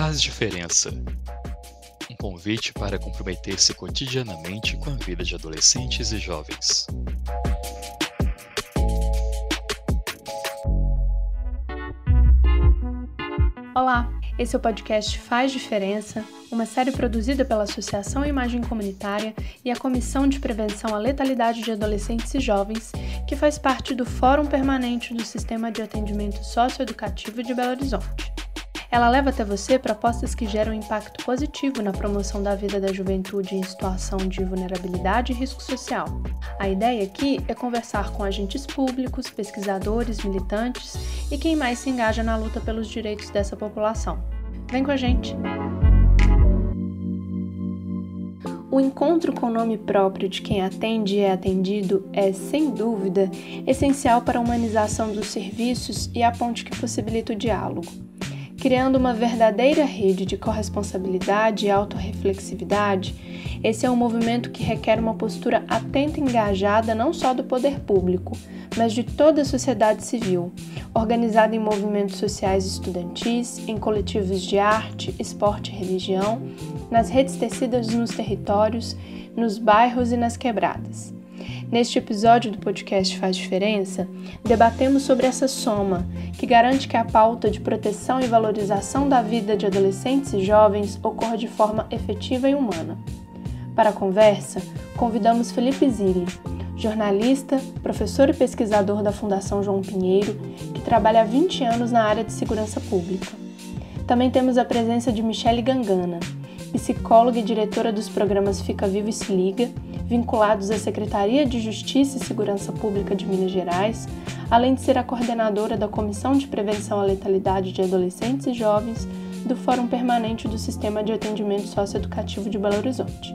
faz diferença. Um convite para comprometer-se cotidianamente com a vida de adolescentes e jovens. Olá, esse é o podcast Faz Diferença, uma série produzida pela Associação Imagem Comunitária e a Comissão de Prevenção à Letalidade de Adolescentes e Jovens, que faz parte do Fórum Permanente do Sistema de Atendimento Socioeducativo de Belo Horizonte. Ela leva até você propostas que geram impacto positivo na promoção da vida da juventude em situação de vulnerabilidade e risco social. A ideia aqui é conversar com agentes públicos, pesquisadores, militantes e quem mais se engaja na luta pelos direitos dessa população. Vem com a gente! O encontro com o nome próprio de quem atende e é atendido é, sem dúvida, essencial para a humanização dos serviços e a ponte que possibilita o diálogo criando uma verdadeira rede de corresponsabilidade e autorreflexividade, esse é um movimento que requer uma postura atenta e engajada não só do poder público, mas de toda a sociedade civil, organizada em movimentos sociais estudantis, em coletivos de arte, esporte e religião, nas redes tecidas nos territórios, nos bairros e nas quebradas. Neste episódio do podcast Faz Diferença, debatemos sobre essa soma que garante que a pauta de proteção e valorização da vida de adolescentes e jovens ocorra de forma efetiva e humana. Para a conversa, convidamos Felipe Zilli, jornalista, professor e pesquisador da Fundação João Pinheiro, que trabalha há 20 anos na área de segurança pública. Também temos a presença de Michele Gangana, psicóloga e diretora dos programas Fica Vivo e Se Liga, vinculados à Secretaria de Justiça e Segurança Pública de Minas Gerais, além de ser a coordenadora da Comissão de Prevenção à Letalidade de Adolescentes e Jovens do Fórum Permanente do Sistema de Atendimento Socioeducativo de Belo Horizonte.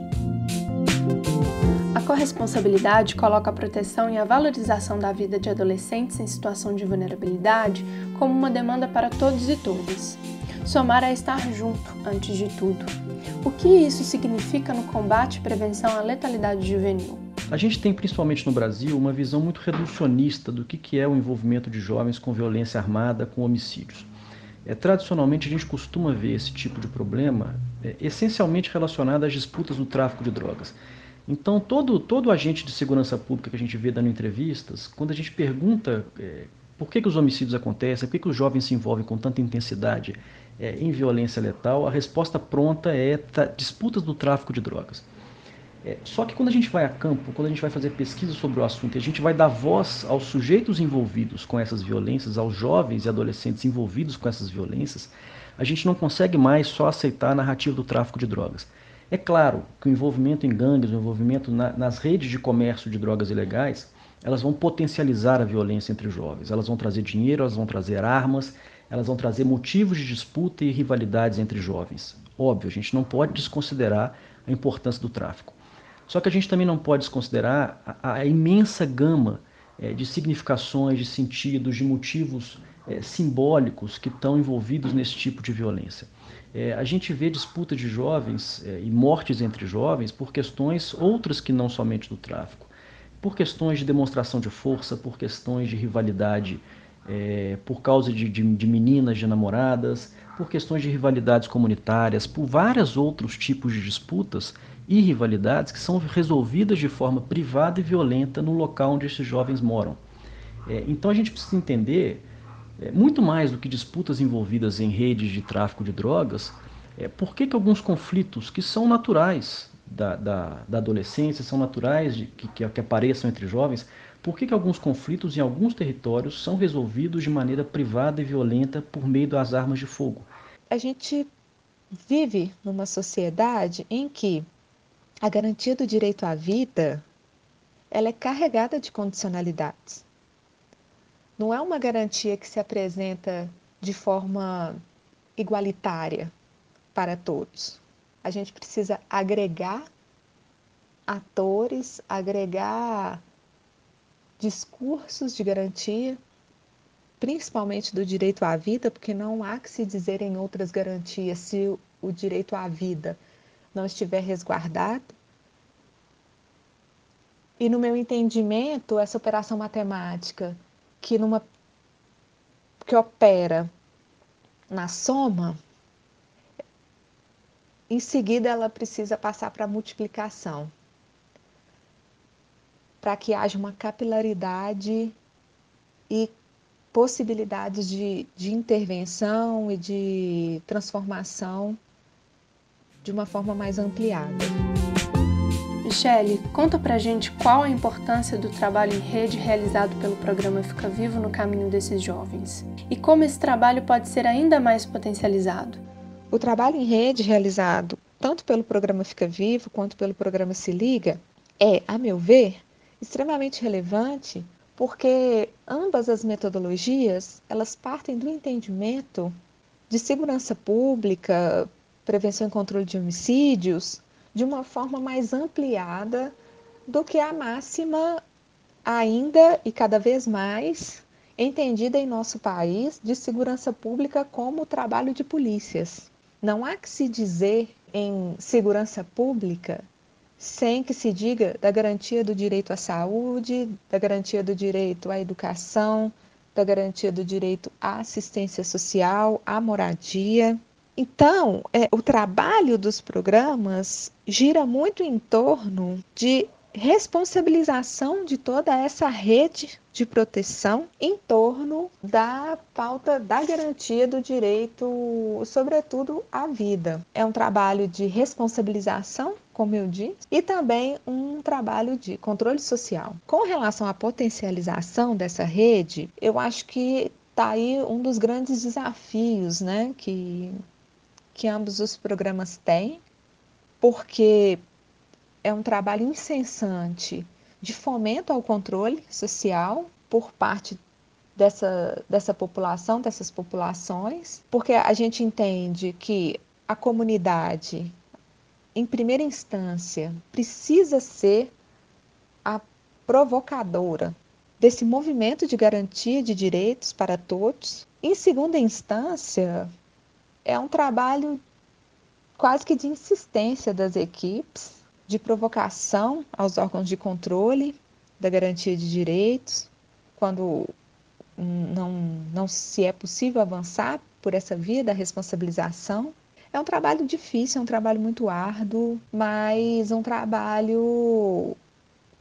A corresponsabilidade coloca a proteção e a valorização da vida de adolescentes em situação de vulnerabilidade como uma demanda para todos e todas. Somar é estar junto, antes de tudo. O que isso significa no combate e prevenção à letalidade juvenil? A gente tem, principalmente no Brasil, uma visão muito reducionista do que é o envolvimento de jovens com violência armada, com homicídios. É, tradicionalmente, a gente costuma ver esse tipo de problema é, essencialmente relacionado às disputas no tráfico de drogas. Então, todo, todo agente de segurança pública que a gente vê dando entrevistas, quando a gente pergunta é, por que, que os homicídios acontecem, por que, que os jovens se envolvem com tanta intensidade é, em violência letal, a resposta pronta é disputas do tráfico de drogas. É, só que quando a gente vai a campo, quando a gente vai fazer pesquisa sobre o assunto a gente vai dar voz aos sujeitos envolvidos com essas violências, aos jovens e adolescentes envolvidos com essas violências, a gente não consegue mais só aceitar a narrativa do tráfico de drogas. É claro que o envolvimento em gangues, o envolvimento na, nas redes de comércio de drogas ilegais, elas vão potencializar a violência entre jovens. Elas vão trazer dinheiro, elas vão trazer armas, elas vão trazer motivos de disputa e rivalidades entre jovens. Óbvio, a gente não pode desconsiderar a importância do tráfico. Só que a gente também não pode desconsiderar a, a imensa gama é, de significações, de sentidos, de motivos é, simbólicos que estão envolvidos nesse tipo de violência. É, a gente vê disputa de jovens e mortes entre jovens por questões outras que não somente do tráfico. Por questões de demonstração de força, por questões de rivalidade é, por causa de, de, de, meninas, de namoradas, por questões de rivalidades comunitárias, por vários outros tipos de disputas e rivalidades que são resolvidas de forma privada e violenta no local onde esses jovens moram. É, então a gente precisa entender, é, muito mais do que disputas envolvidas em redes de tráfico de drogas, é, por que, que alguns conflitos que são naturais da, da, da adolescência, são naturais de, que, que, que apareçam entre jovens, por que, que alguns conflitos em alguns territórios são resolvidos de maneira privada e violenta por meio das armas de fogo? A gente vive numa sociedade em que a garantia do direito à vida ela é carregada de condicionalidades. Não é uma garantia que se apresenta de forma igualitária para todos. A gente precisa agregar atores, agregar discursos de garantia, principalmente do direito à vida, porque não há que se dizer em outras garantias se o direito à vida não estiver resguardado. E no meu entendimento, essa operação matemática que numa que opera na soma, em seguida ela precisa passar para a multiplicação, para que haja uma capilaridade e possibilidades de, de intervenção e de transformação de uma forma mais ampliada. Michele, conta pra gente qual a importância do trabalho em rede realizado pelo programa Fica Vivo no caminho desses jovens e como esse trabalho pode ser ainda mais potencializado. O trabalho em rede realizado tanto pelo programa Fica Vivo quanto pelo programa Se Liga é, a meu ver, extremamente relevante porque ambas as metodologias elas partem do entendimento de segurança pública, prevenção e controle de homicídios de uma forma mais ampliada do que a máxima ainda e cada vez mais entendida em nosso país de segurança pública como trabalho de polícias. Não há que se dizer em segurança pública sem que se diga da garantia do direito à saúde, da garantia do direito à educação, da garantia do direito à assistência social, à moradia. Então, é, o trabalho dos programas gira muito em torno de responsabilização de toda essa rede de proteção em torno da pauta da garantia do direito, sobretudo à vida. É um trabalho de responsabilização como eu disse, e também um trabalho de controle social. Com relação à potencialização dessa rede, eu acho que está aí um dos grandes desafios né, que, que ambos os programas têm, porque é um trabalho incessante de fomento ao controle social por parte dessa, dessa população, dessas populações, porque a gente entende que a comunidade, em primeira instância, precisa ser a provocadora desse movimento de garantia de direitos para todos. Em segunda instância, é um trabalho quase que de insistência das equipes de provocação aos órgãos de controle da garantia de direitos, quando não, não se é possível avançar por essa via da responsabilização. É um trabalho difícil, é um trabalho muito árduo, mas um trabalho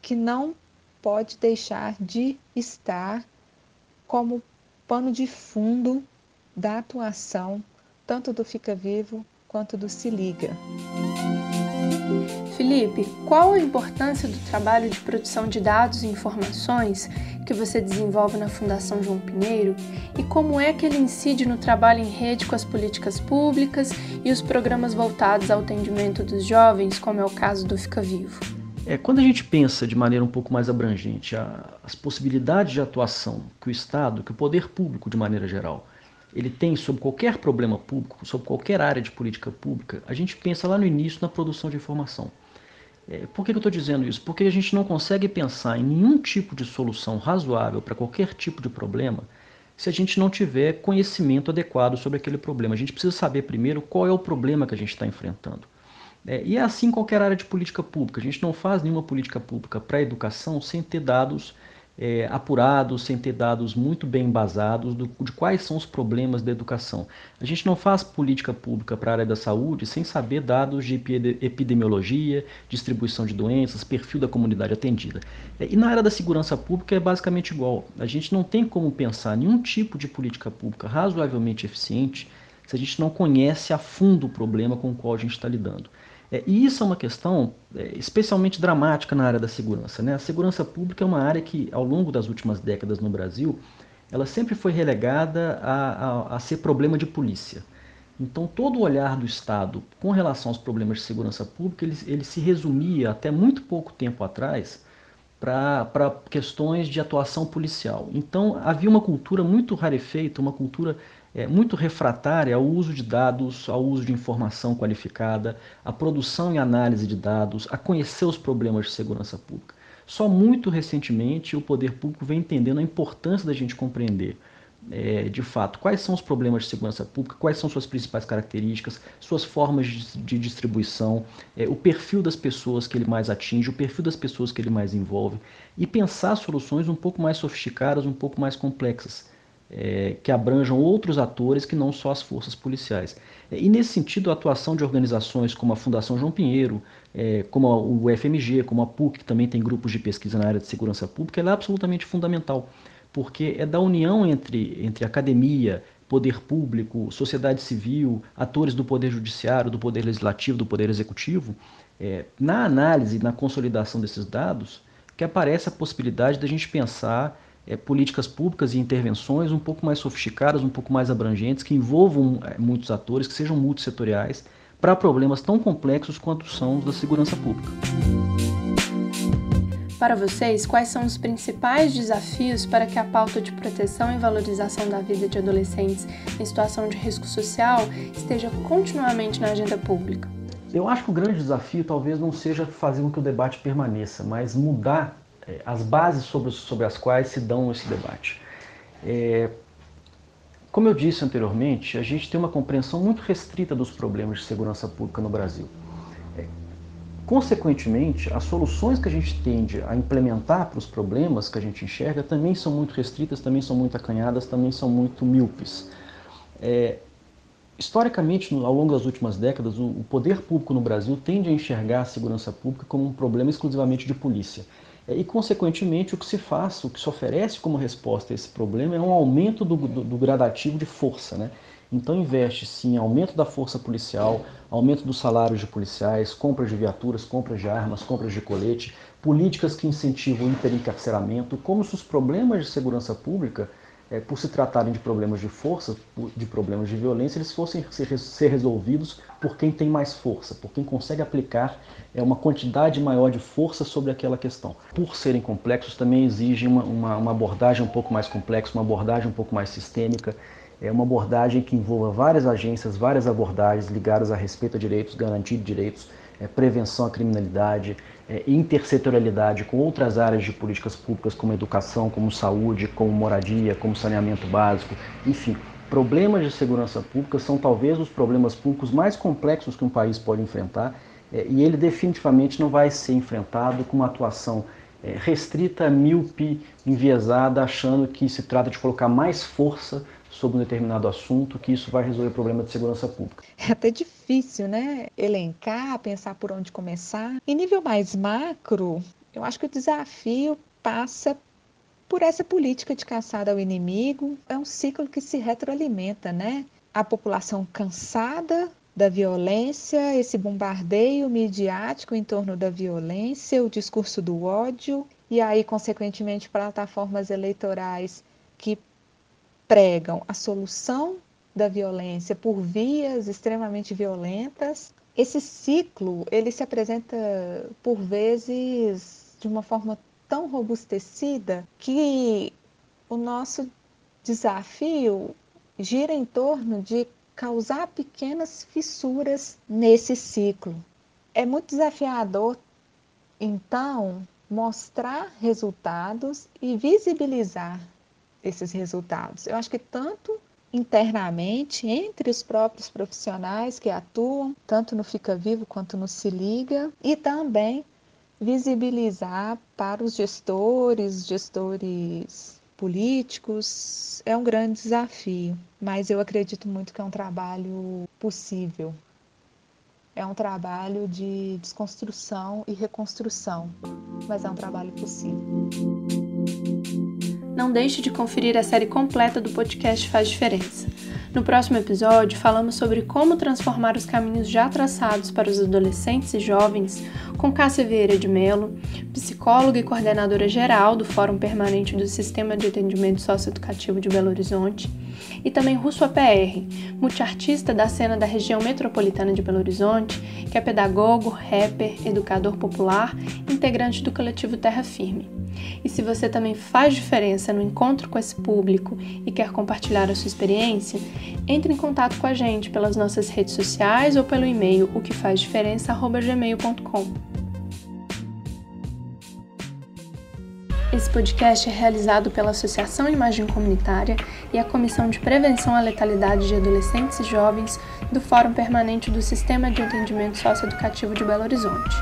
que não pode deixar de estar como pano de fundo da atuação tanto do Fica Vivo quanto do Se Liga. Felipe, qual a importância do trabalho de produção de dados e informações que você desenvolve na Fundação João Pinheiro e como é que ele incide no trabalho em rede com as políticas públicas e os programas voltados ao atendimento dos jovens, como é o caso do Fica Vivo? É, quando a gente pensa de maneira um pouco mais abrangente a, as possibilidades de atuação que o Estado, que o poder público de maneira geral, ele tem sobre qualquer problema público, sobre qualquer área de política pública, a gente pensa lá no início na produção de informação. É, por que, que eu estou dizendo isso? Porque a gente não consegue pensar em nenhum tipo de solução razoável para qualquer tipo de problema se a gente não tiver conhecimento adequado sobre aquele problema. A gente precisa saber primeiro qual é o problema que a gente está enfrentando. É, e é assim qualquer área de política pública. A gente não faz nenhuma política pública para a educação sem ter dados é, apurados, sem ter dados muito bem embasados do, de quais são os problemas da educação. A gente não faz política pública para a área da saúde sem saber dados de epidemiologia, distribuição de doenças, perfil da comunidade atendida. É, e na área da segurança pública é basicamente igual. A gente não tem como pensar nenhum tipo de política pública razoavelmente eficiente se a gente não conhece a fundo o problema com o qual a gente está lidando. É, e isso é uma questão é, especialmente dramática na área da segurança. Né? A segurança pública é uma área que, ao longo das últimas décadas no Brasil, ela sempre foi relegada a, a, a ser problema de polícia. Então, todo o olhar do Estado com relação aos problemas de segurança pública, ele, ele se resumia até muito pouco tempo atrás para questões de atuação policial. Então, havia uma cultura muito rarefeita, uma cultura é, muito refratária ao uso de dados, ao uso de informação qualificada, à produção e análise de dados, a conhecer os problemas de segurança pública. Só muito recentemente o poder público vem entendendo a importância da gente compreender é, de fato quais são os problemas de segurança pública, quais são suas principais características, suas formas de, de distribuição, é, o perfil das pessoas que ele mais atinge, o perfil das pessoas que ele mais envolve, e pensar soluções um pouco mais sofisticadas, um pouco mais complexas é, que abranjam outros atores que não só as forças policiais. É, e nesse sentido, a atuação de organizações como a Fundação João Pinheiro, é, como o FMG, como a PUC, que também tem grupos de pesquisa na área de segurança pública, é absolutamente fundamental, porque é da união entre, entre academia, poder público, sociedade civil, atores do poder judiciário, do poder legislativo, do poder executivo, é, na análise, na consolidação desses dados, que aparece a possibilidade da gente pensar é, políticas públicas e intervenções um pouco mais sofisticadas, um pouco mais abrangentes, que envolvam é, muitos atores, que sejam multissetoriais, para problemas tão complexos quanto são os da segurança pública. Para vocês, quais são os principais desafios para que a pauta de proteção e valorização da vida de adolescentes em situação de risco social esteja continuamente na agenda pública? Eu acho que o grande desafio talvez não seja fazer com que o debate permaneça, mas mudar as bases sobre, sobre as quais se dão esse debate. É, como eu disse anteriormente, a gente tem uma compreensão muito restrita dos problemas de segurança pública no Brasil. É, consequentemente, as soluções que a gente tende a implementar para os problemas que a gente enxerga também são muito restritas, também são muito acanhadas, também são muito míopes. É, historicamente, ao longo das últimas décadas, o poder público no Brasil tende a enxergar a segurança pública como um problema exclusivamente de polícia. E, consequentemente, o que se faz, o que se oferece como resposta a esse problema é um aumento do, do, do gradativo de força. Né? Então, investe-se em aumento da força policial, aumento dos salários de policiais, compra de viaturas, compra de armas, compras de colete, políticas que incentivam o hiperencarceramento, como se os problemas de segurança pública é, por se tratarem de problemas de força, de problemas de violência, eles fossem ser, resolvidos por quem tem mais força, por quem consegue aplicar é, uma quantidade maior de força sobre aquela questão. Por serem complexos, também exigem uma, uma, uma abordagem um pouco mais complexa, uma abordagem um pouco mais sistêmica, é uma abordagem que envolva várias agências, várias abordagens ligadas a respeito a direitos, garantia de direitos, é, prevenção à criminalidade, é, intersetorialidade com outras áreas de políticas públicas como educação, como saúde, como moradia, como saneamento básico, enfim. Problemas de segurança pública são talvez os problemas públicos mais complexos que um país pode enfrentar é, e ele definitivamente não vai ser enfrentado com uma atuação é, restrita, míope, enviesada, achando que se trata de colocar mais força sobre um determinado assunto, que isso vai resolver o problema de segurança pública. É até difícil, né? Elencar, pensar por onde começar. Em nível mais macro, eu acho que o desafio passa por essa política de caçada ao inimigo. É um ciclo que se retroalimenta, né? A população cansada da violência, esse bombardeio midiático em torno da violência, o discurso do ódio, e aí, consequentemente, plataformas eleitorais que pregam a solução da violência por vias extremamente violentas. Esse ciclo, ele se apresenta por vezes de uma forma tão robustecida que o nosso desafio gira em torno de causar pequenas fissuras nesse ciclo. É muito desafiador, então, mostrar resultados e visibilizar esses resultados. Eu acho que tanto internamente, entre os próprios profissionais que atuam, tanto no Fica Vivo quanto no Se Liga, e também visibilizar para os gestores, gestores políticos, é um grande desafio, mas eu acredito muito que é um trabalho possível. É um trabalho de desconstrução e reconstrução, mas é um trabalho possível não deixe de conferir a série completa do podcast Faz Diferença. No próximo episódio, falamos sobre como transformar os caminhos já traçados para os adolescentes e jovens com Cássia Vieira de Mello, psicóloga e coordenadora geral do Fórum Permanente do Sistema de Atendimento Socioeducativo de Belo Horizonte, e também Russo APR, multiartista da cena da região metropolitana de Belo Horizonte, que é pedagogo, rapper, educador popular, integrante do coletivo Terra Firme. E se você também faz diferença no encontro com esse público e quer compartilhar a sua experiência, entre em contato com a gente pelas nossas redes sociais ou pelo e-mail o que faz diferença@gmail.com. Esse podcast é realizado pela Associação Imagem Comunitária e a Comissão de Prevenção à Letalidade de Adolescentes e Jovens do Fórum Permanente do Sistema de Atendimento Socioeducativo de Belo Horizonte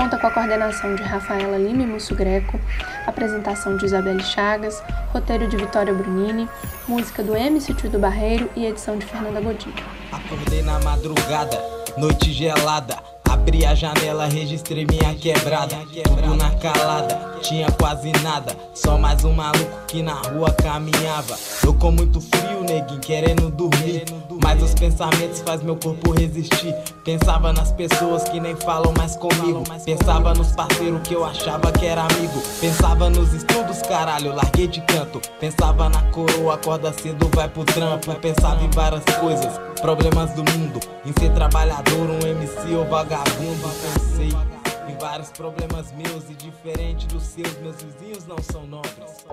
Conta com a coordenação de Rafaela Lima e Múcio Greco, apresentação de Isabelle Chagas, roteiro de Vitória Brunini, música do MC Tio do Barreiro e edição de Fernanda Godinho. Acordei na madrugada, noite gelada. Abri a janela, registrei minha quebrada. Tudo na calada, tinha quase nada. Só mais um maluco que na rua caminhava. Eu com muito frio, neguinho, querendo dormir. Mas os pensamentos faz meu corpo resistir. Pensava nas pessoas que nem falam mais comigo. Pensava nos parceiros que eu achava que era amigo. Pensava nos estudos, caralho, larguei de canto. Pensava na coroa, acorda cedo, vai pro trampo. Pensava em várias coisas, problemas do mundo. Em ser trabalhador, um MC ou vagabundo. Pensei em vários problemas meus e diferente dos seus. Meus vizinhos não são nobres.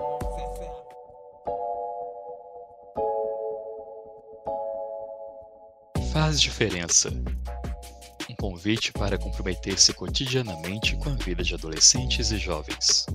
Faz diferença. Um convite para comprometer-se cotidianamente com a vida de adolescentes e jovens.